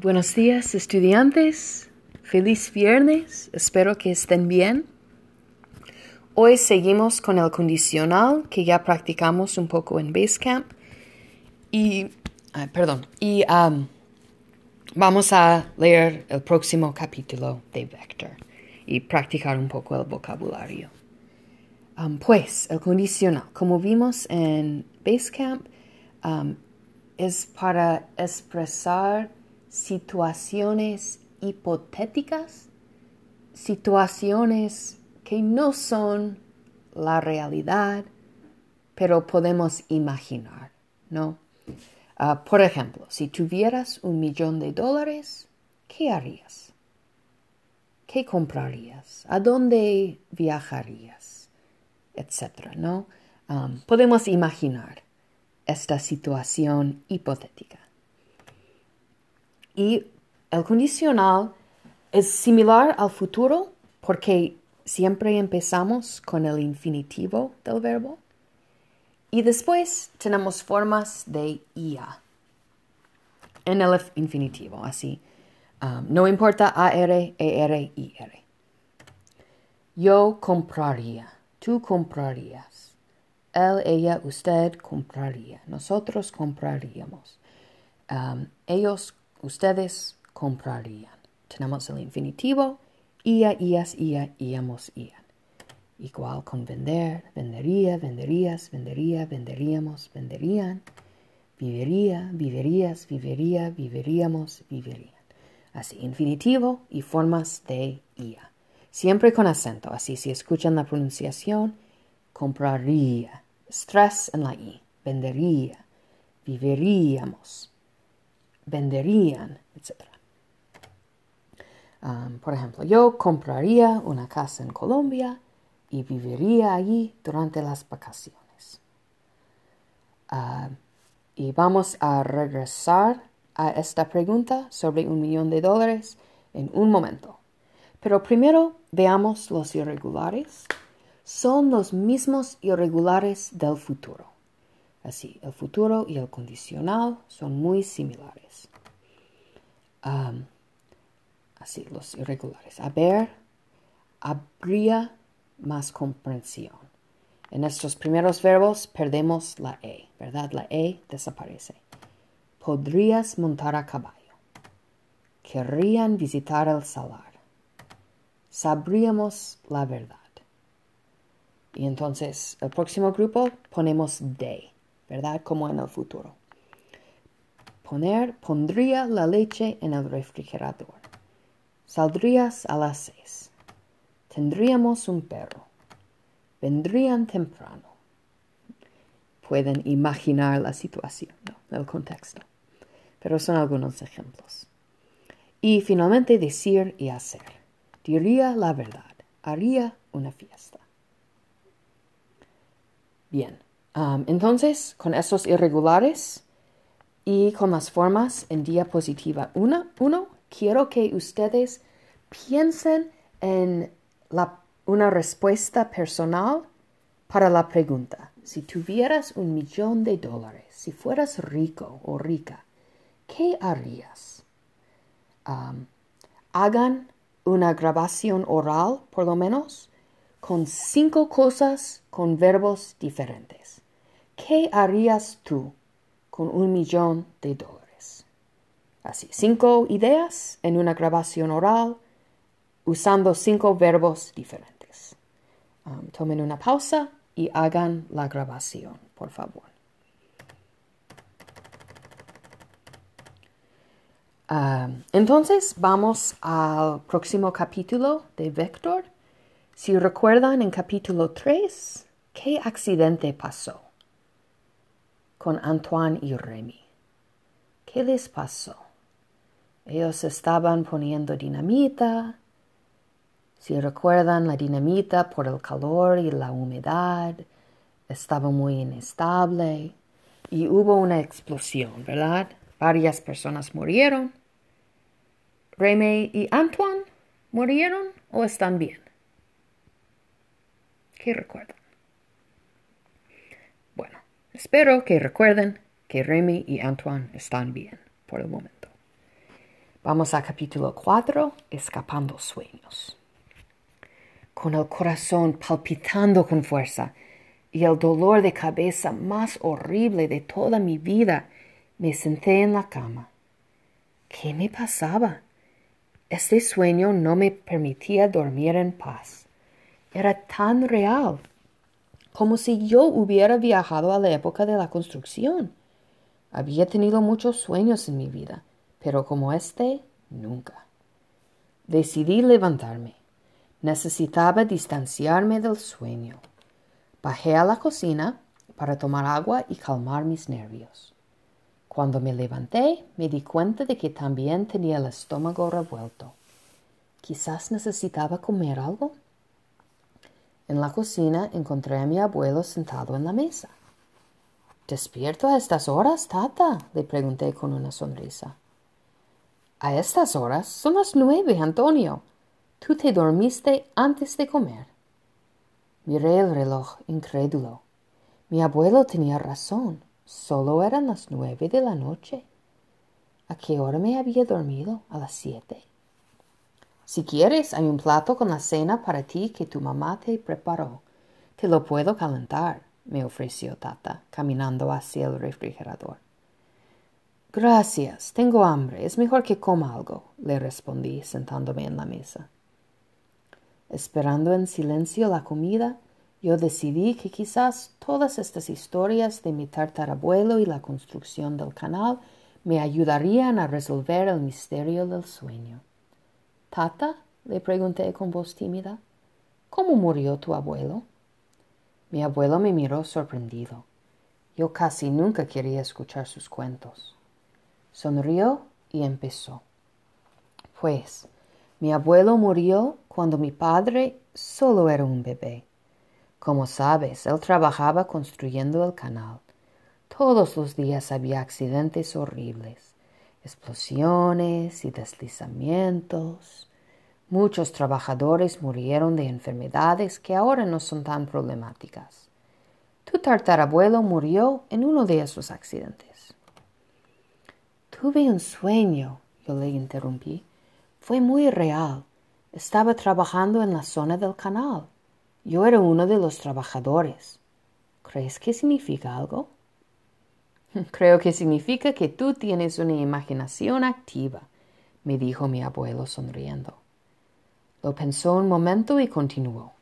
Buenos días, estudiantes. Feliz viernes. Espero que estén bien. Hoy seguimos con el condicional que ya practicamos un poco en Basecamp. Y, perdón, y um, vamos a leer el próximo capítulo de Vector y practicar un poco el vocabulario. Um, pues, el condicional, como vimos en Basecamp, um, es para expresar situaciones hipotéticas, situaciones que no son la realidad, pero podemos imaginar, ¿no? Ah, por ejemplo, si tuvieras un millón de dólares, ¿qué harías? ¿Qué comprarías? ¿A dónde viajarías? Etcétera, ¿no? Um, podemos imaginar esta situación hipotética. Y el condicional es similar al futuro porque siempre empezamos con el infinitivo del verbo. Y después tenemos formas de IA en el infinitivo, así. Um, no importa AR, ER, IR. Yo compraría, tú comprarías. Él, ella, usted compraría. Nosotros compraríamos. Um, ellos ustedes comprarían. Tenemos el infinitivo, ia, ias, ia, íamos, ian. Igual con vender, vendería, venderías, vendería, venderíamos, venderían. Vivería, viverías, vivería, viveríamos, viverían. Así, infinitivo y formas de ia. Siempre con acento, así si escuchan la pronunciación, compraría, stress en la i, vendería, viveríamos, venderían, etc. Um, por ejemplo, yo compraría una casa en Colombia y viviría allí durante las vacaciones. Uh, y vamos a regresar a esta pregunta sobre un millón de dólares en un momento. Pero primero veamos los irregulares. Son los mismos irregulares del futuro. Así, el futuro y el condicional son muy similares. así, los irregulares. Haber, habría más comprensión. En estos primeros verbos perdemos la E, ¿verdad? La E desaparece. Podrías montar a caballo. Querrían visitar el salar. Sabríamos la verdad. Y entonces, el próximo grupo ponemos de. ¿Verdad? Como en el futuro. Poner, pondría la leche en el refrigerador. Saldrías a las seis. Tendríamos un perro. Vendrían temprano. Pueden imaginar la situación, ¿no? el contexto. Pero son algunos ejemplos. Y finalmente decir y hacer. Diría la verdad. Haría una fiesta. Bien, entonces, con estos irregulares y con las formas en diapositiva 1, uno, quiero que ustedes piensen en una respuesta personal para la pregunta. Si tuvieras un millón de dólares, si fueras rico o rica, ¿qué harías? hagan una grabación oral, por lo menos, con cinco cosas con verbos diferentes. ¿Qué harías tú con un millón de dólares? Así, cinco ideas en una grabación oral usando cinco verbos diferentes. Um, tomen una pausa y hagan la grabación, por favor. Um, entonces vamos al próximo capítulo de Vector. Si recuerdan en capítulo 3, ¿qué accidente pasó? Con Antoine y Remy. ¿Qué les pasó? Ellos estaban poniendo dinamita. Si recuerdan, la dinamita por el calor y la humedad estaba muy inestable y hubo una explosión, ¿verdad? Varias personas murieron. Remy y Antoine murieron o están bien? ¿Qué recuerdan? Espero que recuerden que Remy y Antoine están bien por el momento. Vamos a capítulo 4, Escapando sueños. Con el corazón palpitando con fuerza y el dolor de cabeza más horrible de toda mi vida, me senté en la cama. ¿Qué me pasaba? Este sueño no me permitía dormir en paz. Era tan real, como si yo hubiera viajado a la época de la construcción. Había tenido muchos sueños en mi vida pero como este, nunca. Decidí levantarme. Necesitaba distanciarme del sueño. Bajé a la cocina para tomar agua y calmar mis nervios. Cuando me levanté, me di cuenta de que también tenía el estómago revuelto. Quizás necesitaba comer algo. En la cocina encontré a mi abuelo sentado en la mesa. ¿Despierto a estas horas, tata? le pregunté con una sonrisa. A estas horas son las nueve, Antonio. Tú te dormiste antes de comer. Miré el reloj, incrédulo. Mi abuelo tenía razón. Solo eran las nueve de la noche. ¿A qué hora me había dormido? A las siete. Si quieres, hay un plato con la cena para ti que tu mamá te preparó. Te lo puedo calentar, me ofreció Tata, caminando hacia el refrigerador. Gracias, tengo hambre. Es mejor que coma algo, le respondí, sentándome en la mesa. Esperando en silencio la comida, yo decidí que quizás todas estas historias de mi tartarabuelo y la construcción del canal me ayudarían a resolver el misterio del sueño. Tata, le pregunté con voz tímida, ¿cómo murió tu abuelo? Mi abuelo me miró sorprendido. Yo casi nunca quería escuchar sus cuentos. Sonrió y empezó. Pues, mi abuelo murió cuando mi padre solo era un bebé. Como sabes, él trabajaba construyendo el canal. Todos los días había accidentes horribles, explosiones y deslizamientos. Muchos trabajadores murieron de enfermedades que ahora no son tan problemáticas. Tu tartarabuelo murió en uno de esos accidentes. Tuve un sueño, yo le interrumpí. Fue muy real. Estaba trabajando en la zona del canal. Yo era uno de los trabajadores. ¿Crees que significa algo? Creo que significa que tú tienes una imaginación activa, me dijo mi abuelo sonriendo. Lo pensó un momento y continuó.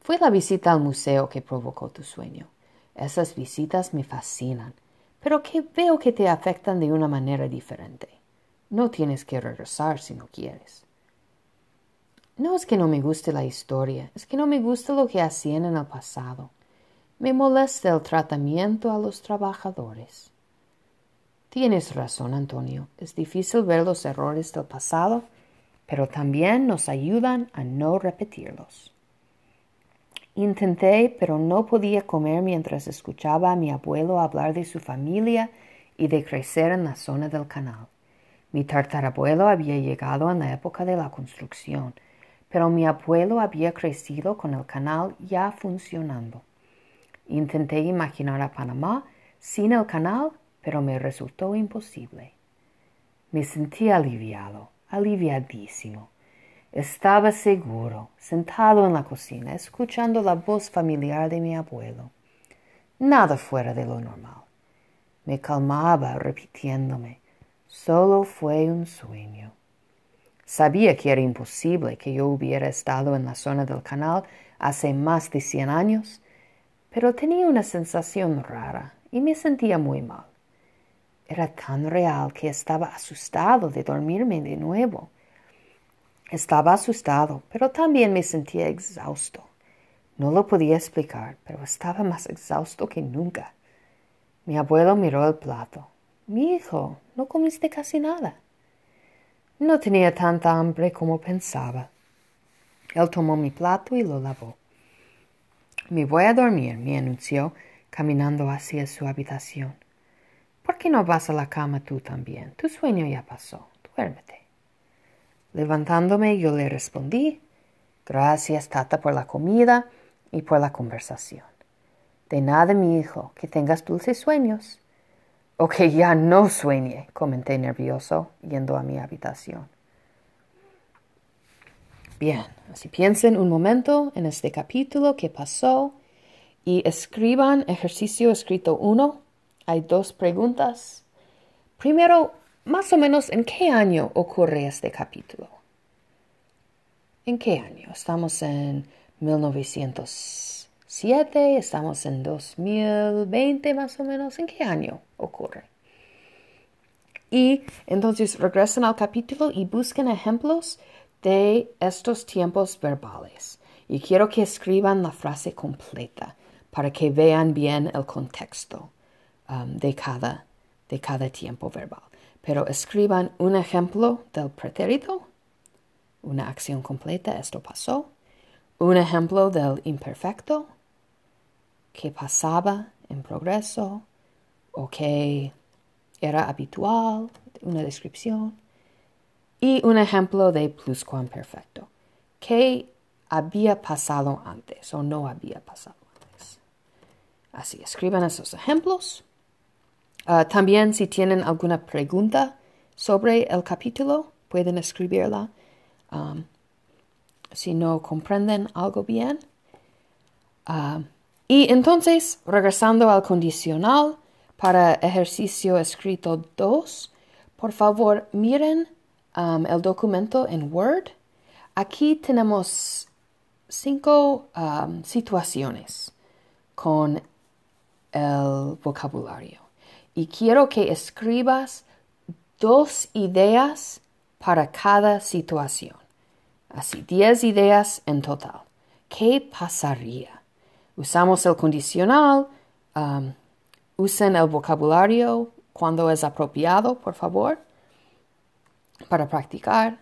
Fue la visita al museo que provocó tu sueño. Esas visitas me fascinan pero que veo que te afectan de una manera diferente. No tienes que regresar si no quieres. No es que no me guste la historia, es que no me gusta lo que hacían en el pasado. Me molesta el tratamiento a los trabajadores. Tienes razón, Antonio. Es difícil ver los errores del pasado, pero también nos ayudan a no repetirlos. Intenté, pero no podía comer mientras escuchaba a mi abuelo hablar de su familia y de crecer en la zona del canal. Mi tartarabuelo había llegado en la época de la construcción, pero mi abuelo había crecido con el canal ya funcionando. Intenté imaginar a Panamá sin el canal, pero me resultó imposible. Me sentí aliviado, aliviadísimo. Estaba seguro, sentado en la cocina, escuchando la voz familiar de mi abuelo. Nada fuera de lo normal. Me calmaba repitiéndome, solo fue un sueño. Sabía que era imposible que yo hubiera estado en la zona del canal hace más de cien años, pero tenía una sensación rara y me sentía muy mal. Era tan real que estaba asustado de dormirme de nuevo. Estaba asustado, pero también me sentía exhausto. No lo podía explicar, pero estaba más exhausto que nunca. Mi abuelo miró el plato. Mi hijo, no comiste casi nada. No tenía tanta hambre como pensaba. Él tomó mi plato y lo lavó. Me voy a dormir, me anunció, caminando hacia su habitación. ¿Por qué no vas a la cama tú también? Tu sueño ya pasó. Duérmete. Levantándome yo le respondí, gracias tata por la comida y por la conversación. De nada, mi hijo, que tengas dulces sueños. O que ya no sueñe, comenté nervioso, yendo a mi habitación. Bien, así piensen un momento en este capítulo que pasó y escriban ejercicio escrito 1. Hay dos preguntas. Primero, más o menos, ¿en qué año ocurre este capítulo? ¿En qué año? Estamos en 1907, estamos en 2020 más o menos. ¿En qué año ocurre? Y entonces regresen al capítulo y busquen ejemplos de estos tiempos verbales. Y quiero que escriban la frase completa para que vean bien el contexto um, de, cada, de cada tiempo verbal pero escriban un ejemplo del pretérito, una acción completa, esto pasó, un ejemplo del imperfecto, que pasaba en progreso o que era habitual, una descripción, y un ejemplo de pluscuamperfecto, que había pasado antes o no había pasado antes. Así, escriban esos ejemplos Ah, también si tienen alguna pregunta sobre el capítulo, pueden escribirla. Si no comprenden algo bien. Y entonces, regresando al condicional para ejercicio escrito 2, por favor miren um, el documento en Word. Aquí tenemos cinco um, situaciones con el vocabulario y quiero que escribas dos ideas para cada situación. Así, diez ideas en total. ¿Qué pasaría? Usamos el condicional. Um, usen el vocabulario cuando es apropiado, por favor, para practicar.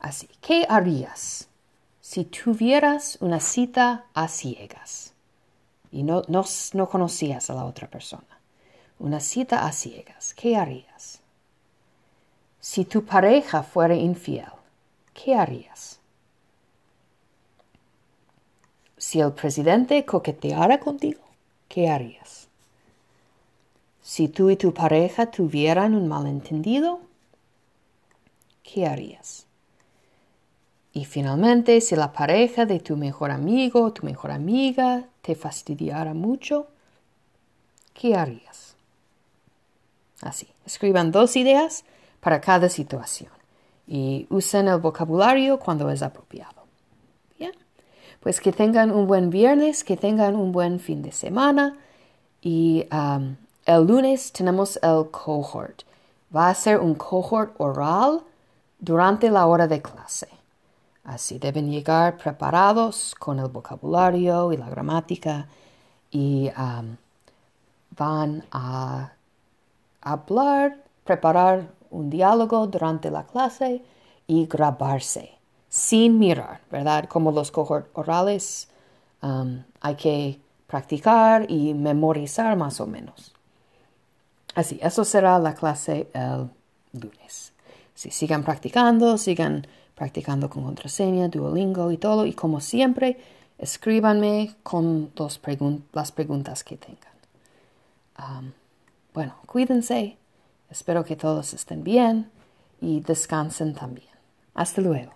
Así, ¿qué harías si tuvieras una cita a ciegas y no, no conocías a la otra persona? una cita a ciegas, ¿qué harías? Si tu pareja fuera infiel, ¿qué harías? Si el presidente coqueteara contigo, ¿qué harías? Si tú y tu pareja tuvieran un malentendido, ¿qué harías? Y finalmente, si la pareja de tu mejor amigo o tu mejor amiga te fastidiara mucho, ¿qué harías? Así, escriban dos ideas para cada situación y usen el vocabulario cuando es apropiado. Bien, pues que tengan un buen viernes, que tengan un buen fin de semana y um, el lunes tenemos el cohort. Va a ser un cohort oral durante la hora de clase. Así deben llegar preparados con el vocabulario y la gramática y um, van a hablar, preparar un diálogo durante la clase y grabarse sin mirar, ¿verdad? Como los cohort orales, um, hay que practicar y memorizar más o menos. Así, eso será la clase el lunes. Si sigan practicando, sigan practicando con contraseña, Duolingo y todo. Y como siempre, escríbanme con las preguntas que tengan. Bueno, cuídense. Espero que todos estén bien y descansen también. Hasta luego.